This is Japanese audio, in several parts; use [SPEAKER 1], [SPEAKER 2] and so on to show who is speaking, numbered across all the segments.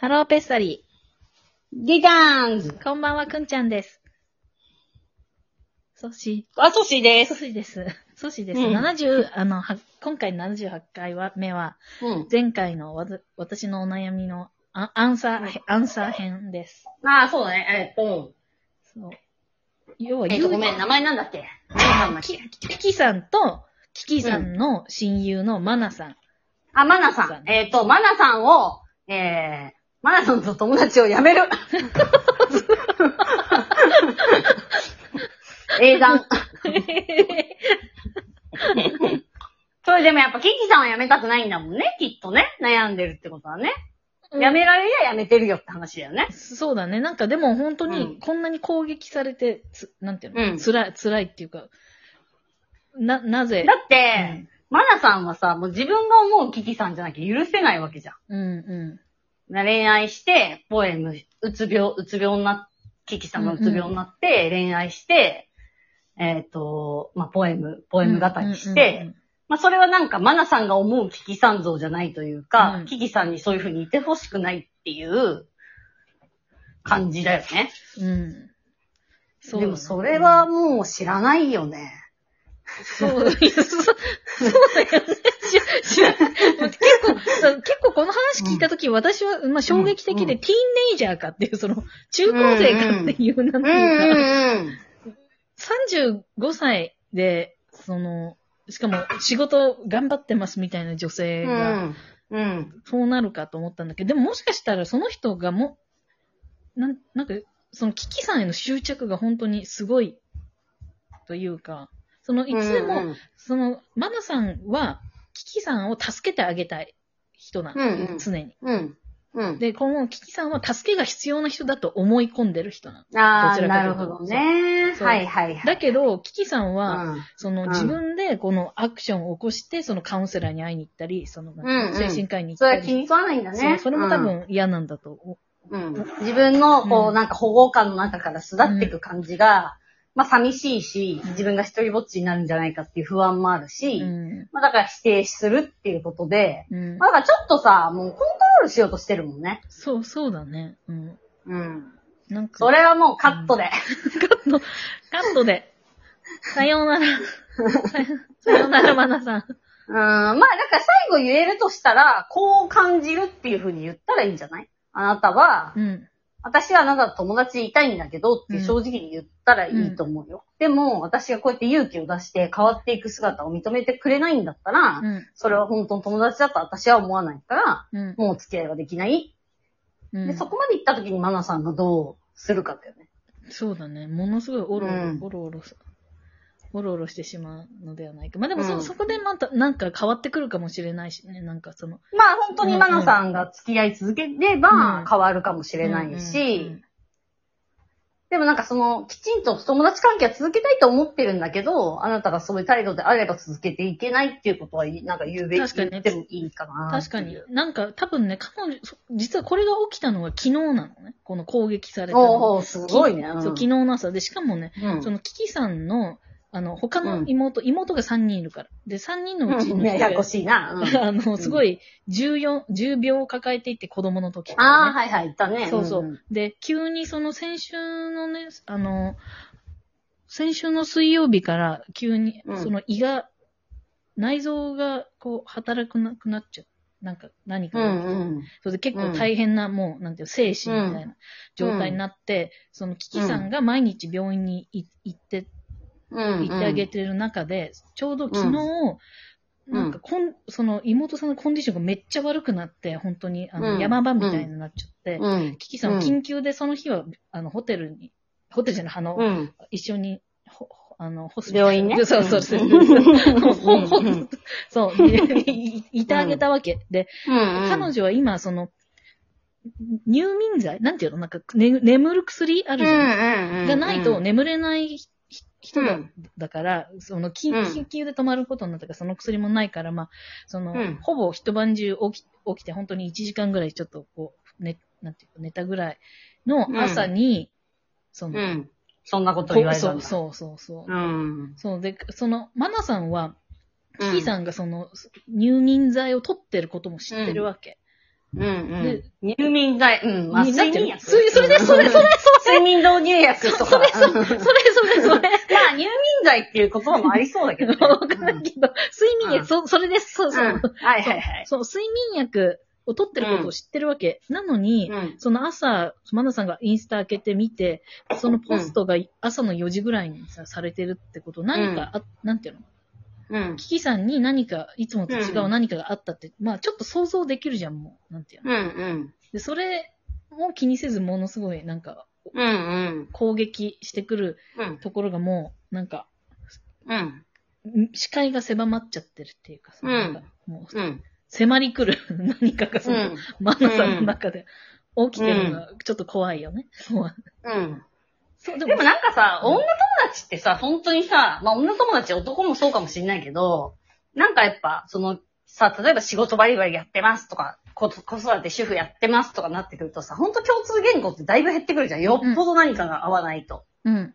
[SPEAKER 1] ハローペッサリ
[SPEAKER 2] ギターンズ
[SPEAKER 1] ー。こんばんは、くんちゃんです。ソシ、
[SPEAKER 2] あ、ソシで
[SPEAKER 1] ソ
[SPEAKER 2] す。
[SPEAKER 1] シです。ソシです。
[SPEAKER 2] うん
[SPEAKER 1] 70、あの、は今回78回は目は、
[SPEAKER 2] うん。
[SPEAKER 1] 前回のわた私のお悩みのアアンサー、アンサー編です。
[SPEAKER 2] ああ、そうだね。えっと、
[SPEAKER 1] そう。要は、
[SPEAKER 2] えっと、ごめん、名前なんだっけ？
[SPEAKER 1] キ
[SPEAKER 2] け？
[SPEAKER 1] キキさんと、キキさんの親友のマナさん。
[SPEAKER 2] あ、マナさん。えっと、マナさんを、えー、マナさんと友達を辞める。英断。それでもやっぱキキさんは辞めたくないんだもんね、きっとね。悩んでるってことはね。辞められりゃ辞めてるよって話だよね。
[SPEAKER 1] そうだね。なんかでも本当に
[SPEAKER 2] うん
[SPEAKER 1] こんなに攻撃されて、つなんていうの、
[SPEAKER 2] うん
[SPEAKER 1] 辛い、辛いっていうか、な、なぜ？
[SPEAKER 2] だって、マナさんはさ、もう自分が思うキキさんじゃなきゃ許せないわけじゃん。
[SPEAKER 1] うんう
[SPEAKER 2] 恋愛して、ポエム、うつ病、うつ病になっ、キキさんがうつ病になって、恋愛して、えっ、と、まあ、ポエム、ポエム語りして、まあ、それはなんか、マナさんが思うキキさん像じゃないというか、
[SPEAKER 1] うん
[SPEAKER 2] キキさんにそういう風にいてほしくないっていう感じだよね。
[SPEAKER 1] うんうん。うん。そうだね
[SPEAKER 2] でもそれは、もう知らないよね。
[SPEAKER 1] そう、そそうだよね。し 知ら結構、そう結構この話聞いたとき、私は、まあ、衝撃的で、
[SPEAKER 2] うん
[SPEAKER 1] ティーンネイジャーかっていう、その、中高生かっていう、なんていうか、
[SPEAKER 2] ん。
[SPEAKER 1] 35歳で、その、しかも仕事頑張ってますみたいな女性
[SPEAKER 2] う
[SPEAKER 1] が、
[SPEAKER 2] ん。うん。
[SPEAKER 1] そうなるかと思ったんだけど、でももしかしたらその人がも、なん、なんか、そのキキさんへの執着が本当にすごい、というか、そのいつでも、
[SPEAKER 2] うん
[SPEAKER 1] その、マナさんは、キキさんを助けてあげたい人なの、
[SPEAKER 2] うんうん
[SPEAKER 1] 常に。
[SPEAKER 2] うん。うん。
[SPEAKER 1] で、このキキさんは助けが必要な人だと思い込んでる人なの。
[SPEAKER 2] ああ、
[SPEAKER 1] どちらか
[SPEAKER 2] な
[SPEAKER 1] というと
[SPEAKER 2] るほどね。
[SPEAKER 1] そう
[SPEAKER 2] はいはいはい。
[SPEAKER 1] だけど、キキさんは、
[SPEAKER 2] うん
[SPEAKER 1] その
[SPEAKER 2] うん
[SPEAKER 1] 自分でこのアクションを起こして、そのカウンセラーに会いに行ったり、その、
[SPEAKER 2] んうん
[SPEAKER 1] 精神科医に行
[SPEAKER 2] そ
[SPEAKER 1] ったり。
[SPEAKER 2] れは気に食わないんだね。
[SPEAKER 1] そうそれも多分嫌なんだと。
[SPEAKER 2] うん、うん。自分の、こう、
[SPEAKER 1] うん
[SPEAKER 2] なんか保護感の中から巣立っていく感じが、まあ寂しいし
[SPEAKER 1] うん、
[SPEAKER 2] 自分が一人ぼっちになるんじゃないかっていう不安もあるし、
[SPEAKER 1] うん。
[SPEAKER 2] まあだから否定するっていうことで、
[SPEAKER 1] うん
[SPEAKER 2] まあだからちょっとさ、もうコントロールしようとしてるもんね。
[SPEAKER 1] そう、そうだね。うん。
[SPEAKER 2] うん。
[SPEAKER 1] なんか、
[SPEAKER 2] それはもうカットで。
[SPEAKER 1] カット、カットで。さようなら。さようなら、マナさん。
[SPEAKER 2] うん。まあだから最後言えるとしたら、こう感じるっていうふうに言ったらいいんじゃない？あなたは、
[SPEAKER 1] うん。
[SPEAKER 2] 私はあなたと友達いたいんだけどって正直に言ったらいいと思うよ。でも、私がこうやって勇気を出して変わっていく姿を認めてくれないんだったら、
[SPEAKER 1] うん。
[SPEAKER 2] それは本当の友達だと私は思わないから、
[SPEAKER 1] うん。
[SPEAKER 2] もうお付き合いはできない。
[SPEAKER 1] うん
[SPEAKER 2] で、そこまで行った時にマナさんがどうするかだよね。
[SPEAKER 1] そうだね。ものすごいオロオロ、
[SPEAKER 2] うん
[SPEAKER 1] オロオロす、オロオロしてしまうのではないか。まあでもそ、
[SPEAKER 2] うん
[SPEAKER 1] そこでまた、なんか変わってくるかもしれないしね。なんかその、
[SPEAKER 2] まあ本当にマナさんが付き合い続ければ
[SPEAKER 1] うん
[SPEAKER 2] 変わるかもしれない
[SPEAKER 1] うんうん
[SPEAKER 2] し、でもなんかその、きちんと友達関係は続けたいと思ってるんだけど、あなたがそういう態度であれば続けていけないっていうことは、なんか言うべき、
[SPEAKER 1] 確かにね
[SPEAKER 2] 言ってもいいかな。
[SPEAKER 1] 確かに。。なんか多分ね、彼女、そ実はこれが起きたのが昨日なのね。この攻撃されたの。
[SPEAKER 2] おうおうすごいね。
[SPEAKER 1] そう、昨日の朝で、しかもね、
[SPEAKER 2] うん。
[SPEAKER 1] そのキキさんの、あの、他の
[SPEAKER 2] うん
[SPEAKER 1] 妹、妹が3人いるから。で、3人のうちの
[SPEAKER 2] うん、ややこしいな。うん
[SPEAKER 1] あの、すごい、14、重病を抱えていて子供の時か
[SPEAKER 2] ああ。はいはい、言ったね。
[SPEAKER 1] そうそう。
[SPEAKER 2] ん
[SPEAKER 1] で、急にその先週のね、あの、先週の水曜日から急に
[SPEAKER 2] う、ん
[SPEAKER 1] その胃が、内臓がこう働くなくなっちゃう。なんか何かが、
[SPEAKER 2] うんうん。
[SPEAKER 1] それで結構大変な、もう、なんていうの、生死みたいな状態になって、そのキキさんが毎日病院にい行って、
[SPEAKER 2] うん。
[SPEAKER 1] 行ってあげてる中で、ちょうど昨日、
[SPEAKER 2] ん
[SPEAKER 1] なんかこん、その妹さんのコンディションがめっちゃ悪くなって、本当に、あの、
[SPEAKER 2] うん
[SPEAKER 1] 山場みたいになっちゃって、
[SPEAKER 2] うん。
[SPEAKER 1] キキさんは緊急でその日は、あの、ホテルに、ホテルじゃない、あの、
[SPEAKER 2] うん。
[SPEAKER 1] 一緒に、ほあの、ホス
[SPEAKER 2] 病院ね
[SPEAKER 1] そうそうそう。そう、いいてあげたわけ。で、
[SPEAKER 2] うん。
[SPEAKER 1] 彼女は今、その、入眠剤なんていうのなんか、ね、眠る薬あるじゃん。
[SPEAKER 2] ん
[SPEAKER 1] がないと眠れないひ人だ,、
[SPEAKER 2] うん
[SPEAKER 1] だから、その緊、
[SPEAKER 2] うん
[SPEAKER 1] 緊急で止まることになったから、その薬もないから、まあ、その、
[SPEAKER 2] うん
[SPEAKER 1] ほぼ一晩中起き起きて、本当に1時間ぐらいちょっとこう、ね、なんていうか、寝たぐらいの朝に、その、
[SPEAKER 2] うん。そんなこと
[SPEAKER 1] こ
[SPEAKER 2] 言われたんだ。
[SPEAKER 1] そうそうそうそう。
[SPEAKER 2] うん。
[SPEAKER 1] そうで、その、マナさんは、
[SPEAKER 2] うん
[SPEAKER 1] キキさんがその、入眠剤を取ってることも知ってるわけ。
[SPEAKER 2] うんうん
[SPEAKER 1] で。
[SPEAKER 2] 入眠眠剤、うん、まあ、睡眠薬。
[SPEAKER 1] それそれでそれそれ
[SPEAKER 2] 睡眠導入薬とか。
[SPEAKER 1] それそれ、
[SPEAKER 2] うん
[SPEAKER 1] それそれそれ。
[SPEAKER 2] まあ、入眠剤っていう言葉もありそうだけどね。
[SPEAKER 1] わかんないけど、睡眠薬、
[SPEAKER 2] うん
[SPEAKER 1] そ、それです、そうそう。
[SPEAKER 2] うんはいはいはい。
[SPEAKER 1] そう、睡眠薬を取ってることを知ってるわけ。なのに、
[SPEAKER 2] うん。
[SPEAKER 1] その朝、マナさんがインスタ開けてみて、そのポストが朝の4時ぐらいにさされてるってこと、何かあ、なんていうの？
[SPEAKER 2] うん。
[SPEAKER 1] キキさんに何か、いつもと違
[SPEAKER 2] う
[SPEAKER 1] うん何かがあったって、まあちょっと想像できるじゃん、もう。なんていうの。
[SPEAKER 2] うんうん。
[SPEAKER 1] で、それも気にせず、ものすごい、なんか、
[SPEAKER 2] うんうん。
[SPEAKER 1] 攻撃してくる
[SPEAKER 2] うん。
[SPEAKER 1] ところがもう、なんか、
[SPEAKER 2] うん。
[SPEAKER 1] ん視界が狭まっちゃってるっていうかさ、
[SPEAKER 2] うん
[SPEAKER 1] なんかもう、
[SPEAKER 2] うん。
[SPEAKER 1] 迫り来る 何かがその、マナさんの中で起きてるのがちょっと怖いよね。そう。
[SPEAKER 2] うん。
[SPEAKER 1] そう、で
[SPEAKER 2] でもなんかさ、
[SPEAKER 1] うん
[SPEAKER 2] 女友達ってさ、本当にさ、まあ女友達男もそうかもしれないけど、なんかやっぱ、その、さ、例えば仕事バリバリやってますとか、こ子育て主婦やってますとかなってくるとさ、本当共通言語ってだいぶ減ってくるじゃん。よっぽど何かが合わないと。
[SPEAKER 1] うん。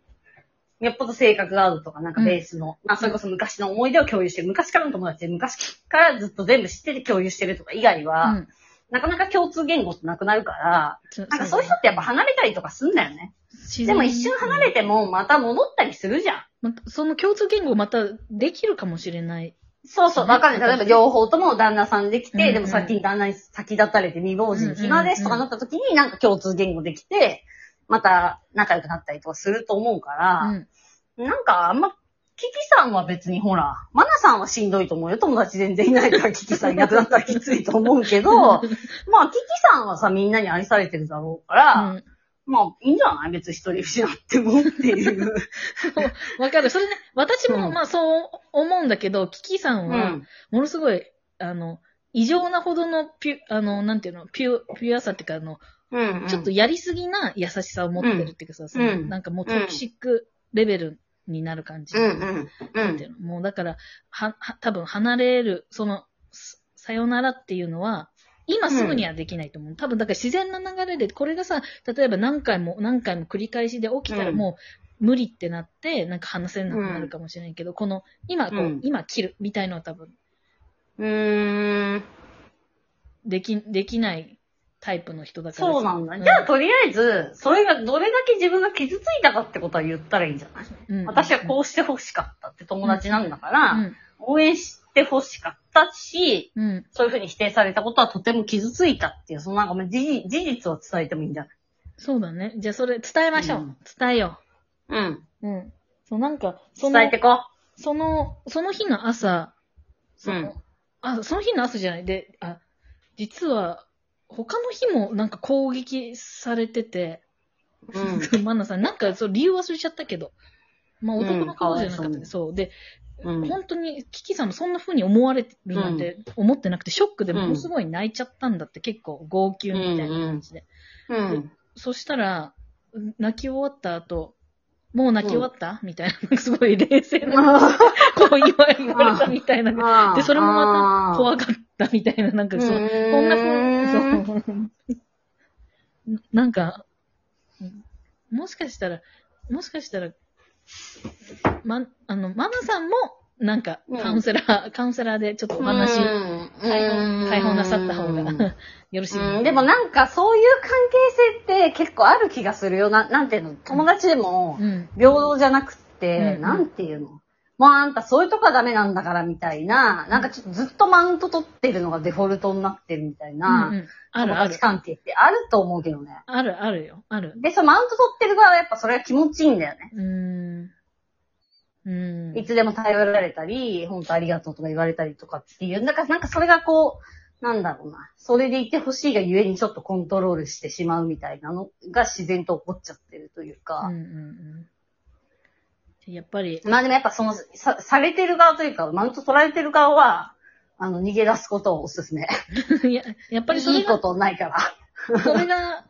[SPEAKER 2] よっぽど性格が合うとか、なんかベースの、まあそれこそ昔の思い出を共有してる、昔からの友達で昔からずっと全部知ってて共有してるとか以外は、
[SPEAKER 1] うん。
[SPEAKER 2] なかなか共通言語ってなくなるから、
[SPEAKER 1] そ
[SPEAKER 2] なんかそういう人ってやっぱ離れたりとかすんだよね。
[SPEAKER 1] 自然
[SPEAKER 2] でも一瞬離れてもまた戻ったりするじゃん。
[SPEAKER 1] またその共通言語またできるかもしれない。
[SPEAKER 2] そうそう、わかんない。例えば両方とも旦那さんできて、
[SPEAKER 1] うんうん
[SPEAKER 2] でも先に旦那に先立たれて未亡人暇ですとかなった時になんか共通言語できて、また仲良くなったりとかすると思うか
[SPEAKER 1] う
[SPEAKER 2] ら、
[SPEAKER 1] ん。
[SPEAKER 2] なんかあんま、キキさんは別にほら、マナさんはしんどいと思うよ。友達全然いないからキキさんいなくなったらきついと思うけど、まあキキさんはさ、みんなに愛されてるだろうから、
[SPEAKER 1] うん
[SPEAKER 2] まあいいんじゃない？別に一人失ってもっていう。
[SPEAKER 1] わかる。それね、私も、
[SPEAKER 2] うん
[SPEAKER 1] まあそう思うんだけど、キキさんは、
[SPEAKER 2] うん。
[SPEAKER 1] ものすごい、あの、異常なほどのピュ、あの、なんていうの、ピュ、ピュアさっていうか、あの、
[SPEAKER 2] うん。
[SPEAKER 1] ちょっとやりすぎな優しさを持ってるっていうかさ、その
[SPEAKER 2] うん
[SPEAKER 1] なんかもうトキシックレベルになる感じ。
[SPEAKER 2] うんうん。うん
[SPEAKER 1] なんていうの？もうだから、は、は、多分離れる、その、ささよならっていうのは、今すぐにはできないと思う。多分だから自然な流れで、これがさ、例えば何回も何回も繰り返しで起きたら
[SPEAKER 2] うん
[SPEAKER 1] もう無理ってなって、なんか話せなくなるかもしれないけど、この、今こう、
[SPEAKER 2] うん
[SPEAKER 1] 今切るみたいのは多分
[SPEAKER 2] うーん。
[SPEAKER 1] でき、できないタイプの人だからさ。
[SPEAKER 2] そうなんだ。じゃあ、とりあえず、それがどれだけ自分が傷ついたかってことは言ったらいいんじゃない？
[SPEAKER 1] うん、
[SPEAKER 2] 私はこうして欲しかったって友達なんだから、
[SPEAKER 1] うん。
[SPEAKER 2] 応援して欲しかったし、
[SPEAKER 1] うん。
[SPEAKER 2] そういうふうに否定されたことはとても傷ついたっていう、そのなんかもう事実を伝えてもいいんじゃない？
[SPEAKER 1] そうだね。じゃあそれ伝えましょう。
[SPEAKER 2] うん
[SPEAKER 1] 伝えよ
[SPEAKER 2] うん。
[SPEAKER 1] う。うん。そう、なんか、その
[SPEAKER 2] 伝え、てこ
[SPEAKER 1] その、その日の朝、その、
[SPEAKER 2] うん
[SPEAKER 1] あ、その日の朝じゃない。で、あ、実は、他の日もなんか攻撃されてて、
[SPEAKER 2] う。うん。
[SPEAKER 1] マナさん、なんかそう理由忘れちゃったけど、まあ
[SPEAKER 2] うん
[SPEAKER 1] 男のことじゃなかった
[SPEAKER 2] かわいそうに
[SPEAKER 1] そう。で、
[SPEAKER 2] うん。
[SPEAKER 1] 本当に、キキさんもそんな風に思われるなんて思ってなくて、ショックでものすごい泣いちゃったんだって、結構号泣みたいな感じで。
[SPEAKER 2] うん。
[SPEAKER 1] そしたら、泣き終わった後、もう泣き終わった、みたいな、なんかすごい冷静な、こう言わ言われたみたいな。で、それもまた怖かったみたいな、なんかそう、こんなそう、なんか、もしかしたら、もしかしたら、ま、あの、マナさんも、なんか、カウンセラー、カウンセラーでちょっとお話、解放解放なさった方が よろしい
[SPEAKER 2] うん、でもなんかそういう関係性って結構ある気がするよ。ななんていうの？友達でも
[SPEAKER 1] うん。
[SPEAKER 2] 平等じゃなくって、
[SPEAKER 1] うん
[SPEAKER 2] なんていうの？もうあんたそういうとこはダメなんだからみたいな、なんかちょっとずっとマウント取ってるのがデフォルトになってるみたいな、
[SPEAKER 1] うんうんある。
[SPEAKER 2] 関係ってあると思うけどね。
[SPEAKER 1] あるあるよ。ある。
[SPEAKER 2] で、そのマウント取ってる側はやっぱそれが気持ちいいんだよね。
[SPEAKER 1] うーん。うーん。
[SPEAKER 2] いつでも頼られたり、本当ありがとうとか言われたりとかっていう。なんか、なんかそれがこう、なんだろうな。それでいてほしいがゆえにちょっとコントロールしてしまうみたいなのが自然と起こっちゃってるというか。
[SPEAKER 1] うんうんうん。やっぱり、
[SPEAKER 2] まあでもやっぱその、さ、されてる側というか、マウント取られてる側は、あの、逃げ出すことをおすすめ。
[SPEAKER 1] いや、やっぱりそれが、
[SPEAKER 2] いいことないから。
[SPEAKER 1] それが、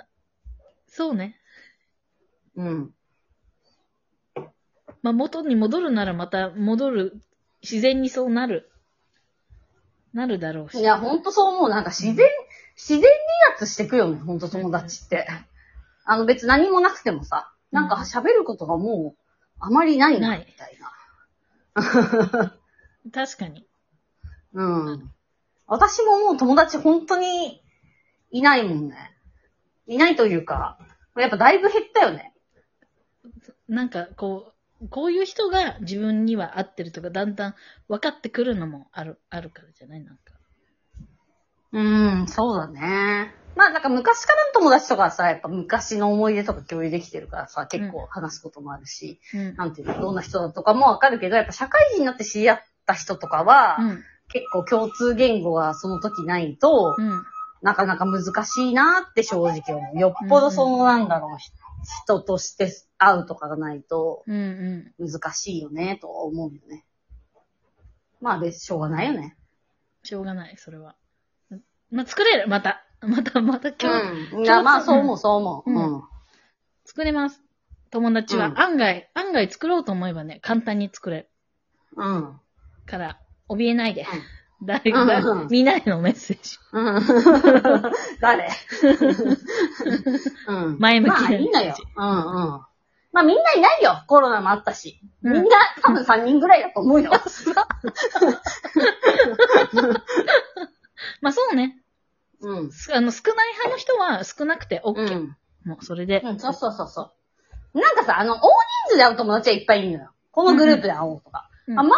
[SPEAKER 1] そうね。
[SPEAKER 2] うん。
[SPEAKER 1] まあ、元に戻るならまた戻る。自然にそうなる。なるだろうし。
[SPEAKER 2] いや、ほんとそう思う。なんか自然、自然離脱してくよね、ほんと友達って。あの別に何もなくてもさ、なんか喋ることがもう、あまりないな、
[SPEAKER 1] ない
[SPEAKER 2] みたいな。
[SPEAKER 1] 確かに。
[SPEAKER 2] うん。私ももう友達本当にいないもんね。いないというか、やっぱだいぶ減ったよね。
[SPEAKER 1] なんか、こう、こういう人が自分には合ってるとか、だんだん分かってくるのもある、あるからじゃない？なんか。
[SPEAKER 2] うん、そうだね。まあなんか昔からの友達とかはさ、やっぱ昔の思い出とか共有できてるからさ、結構話すこともあるし、
[SPEAKER 1] うん。
[SPEAKER 2] なんていうの、どんな人だとかもわかるけど、やっぱ社会人になって知り合った人とかは、
[SPEAKER 1] うん。
[SPEAKER 2] 結構共通言語がその時ないと、
[SPEAKER 1] うん。
[SPEAKER 2] なかなか難しいなって正直思う。よっぽどそのなんだろう、人として会うとかがないと
[SPEAKER 1] うん。うん。
[SPEAKER 2] 難しいよね、とは思うよね。まあ別にしょうがないよね。
[SPEAKER 1] しょうがない、それは。まあ、作れる、また。また、また今日、
[SPEAKER 2] うん。いや、まあそう思う、そう思う。
[SPEAKER 1] う
[SPEAKER 2] うんん。
[SPEAKER 1] 作れます。友達は、
[SPEAKER 2] うん
[SPEAKER 1] 案外、案外作ろうと思えばね、簡単に作れる。
[SPEAKER 2] うん。
[SPEAKER 1] から、怯えないで。誰
[SPEAKER 2] うん
[SPEAKER 1] が
[SPEAKER 2] うん、
[SPEAKER 1] みんなへのメッセージ。
[SPEAKER 2] うん。誰？うん。
[SPEAKER 1] 前向きな
[SPEAKER 2] まあいいのよ。うんうん。まあみんないないよ。コロナもあったし。みんな多分3人ぐらいだと思うよ。
[SPEAKER 1] まあそうね。
[SPEAKER 2] うん。
[SPEAKER 1] すあの、少ない派の人は少なくて OK。
[SPEAKER 2] うん。
[SPEAKER 1] もう、それで。
[SPEAKER 2] うん、そうそうそうそう。なんかさ、あの、大人数で会う友達はいっぱいいるのよ。このグループで会おうとか。
[SPEAKER 1] うん
[SPEAKER 2] あ、マンツ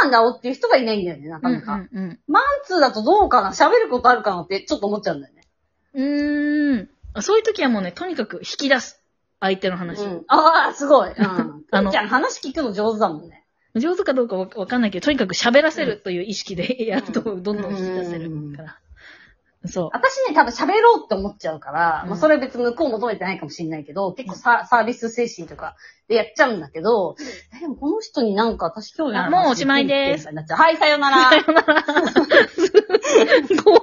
[SPEAKER 2] ーマンで会おうっていう人がいないんだよね、なかなか。
[SPEAKER 1] うんうん
[SPEAKER 2] マンツーだとどうかな喋ることあるかなってちょっと思っちゃうんだよね。
[SPEAKER 1] うん。うーんあ。そういう時はもうね、とにかく引き出す。相手の話を。
[SPEAKER 2] うん。ああ、すごい。うん。あのちゃん話聞くの上手だもんね。
[SPEAKER 1] 上手かどうかわわかんないけど、とにかく喋らせるという意識でやると、どんどん引き出せるから。そう。
[SPEAKER 2] 私ね、多分喋ろうって思っちゃうから、
[SPEAKER 1] うん
[SPEAKER 2] まあそれ別に向こう求めてないかもしれないけど、結構ササービス精神とかでやっちゃうんだけど、え、でもこの人になんか私興味ある
[SPEAKER 1] あもうおしまいです
[SPEAKER 2] す。はい、さよなら。
[SPEAKER 1] 怖い。